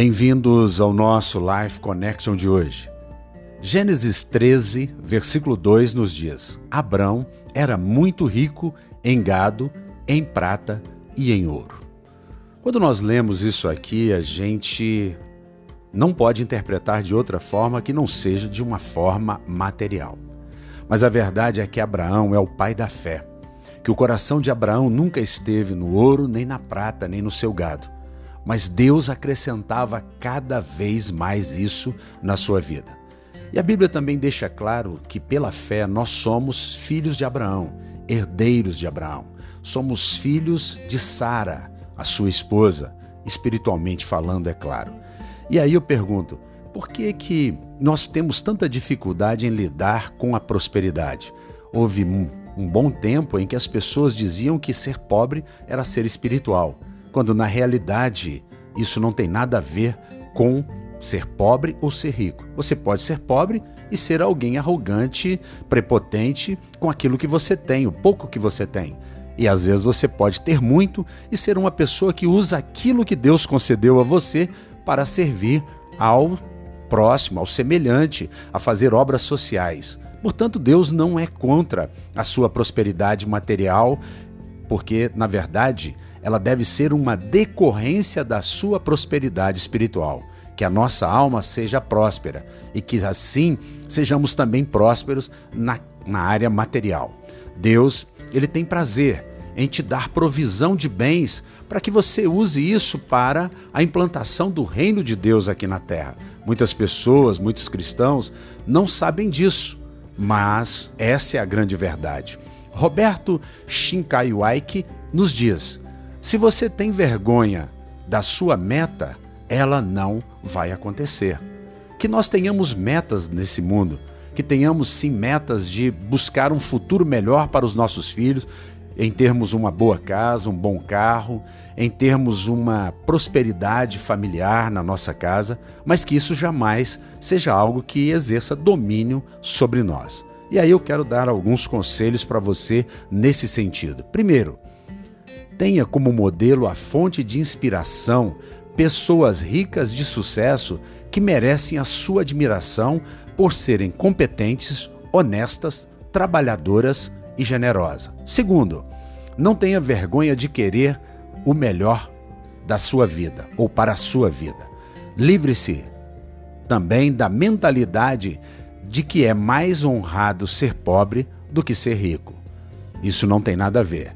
Bem-vindos ao nosso Life Connection de hoje. Gênesis 13, versículo 2 nos diz: Abrão era muito rico em gado, em prata e em ouro. Quando nós lemos isso aqui, a gente não pode interpretar de outra forma que não seja de uma forma material. Mas a verdade é que Abraão é o pai da fé, que o coração de Abraão nunca esteve no ouro, nem na prata, nem no seu gado. Mas Deus acrescentava cada vez mais isso na sua vida. E a Bíblia também deixa claro que pela fé nós somos filhos de Abraão, herdeiros de Abraão. Somos filhos de Sara, a sua esposa, espiritualmente falando, é claro. E aí eu pergunto, por que que nós temos tanta dificuldade em lidar com a prosperidade? Houve um, um bom tempo em que as pessoas diziam que ser pobre era ser espiritual, quando na realidade isso não tem nada a ver com ser pobre ou ser rico. Você pode ser pobre e ser alguém arrogante, prepotente com aquilo que você tem, o pouco que você tem. E às vezes você pode ter muito e ser uma pessoa que usa aquilo que Deus concedeu a você para servir ao próximo, ao semelhante, a fazer obras sociais. Portanto, Deus não é contra a sua prosperidade material, porque, na verdade, ela deve ser uma decorrência da sua prosperidade espiritual. Que a nossa alma seja próspera e que assim sejamos também prósperos na, na área material. Deus, ele tem prazer em te dar provisão de bens para que você use isso para a implantação do reino de Deus aqui na terra. Muitas pessoas, muitos cristãos não sabem disso, mas essa é a grande verdade. Roberto Shinkaiwaiki nos diz: se você tem vergonha da sua meta, ela não vai acontecer. Que nós tenhamos metas nesse mundo, que tenhamos sim metas de buscar um futuro melhor para os nossos filhos, em termos uma boa casa, um bom carro, em termos uma prosperidade familiar na nossa casa, mas que isso jamais seja algo que exerça domínio sobre nós. E aí eu quero dar alguns conselhos para você nesse sentido. Primeiro, tenha como modelo a fonte de inspiração pessoas ricas de sucesso que merecem a sua admiração por serem competentes, honestas, trabalhadoras e generosa. Segundo, não tenha vergonha de querer o melhor da sua vida ou para a sua vida. Livre-se também da mentalidade de que é mais honrado ser pobre do que ser rico. Isso não tem nada a ver.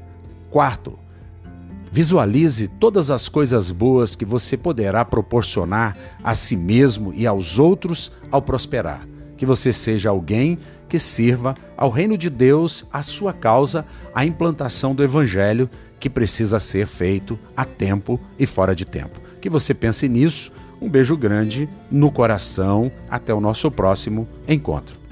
Quarto, visualize todas as coisas boas que você poderá proporcionar a si mesmo e aos outros ao prosperar. Que você seja alguém que sirva ao reino de Deus, a sua causa, a implantação do evangelho que precisa ser feito a tempo e fora de tempo. Que você pense nisso. Um beijo grande no coração. Até o nosso próximo encontro.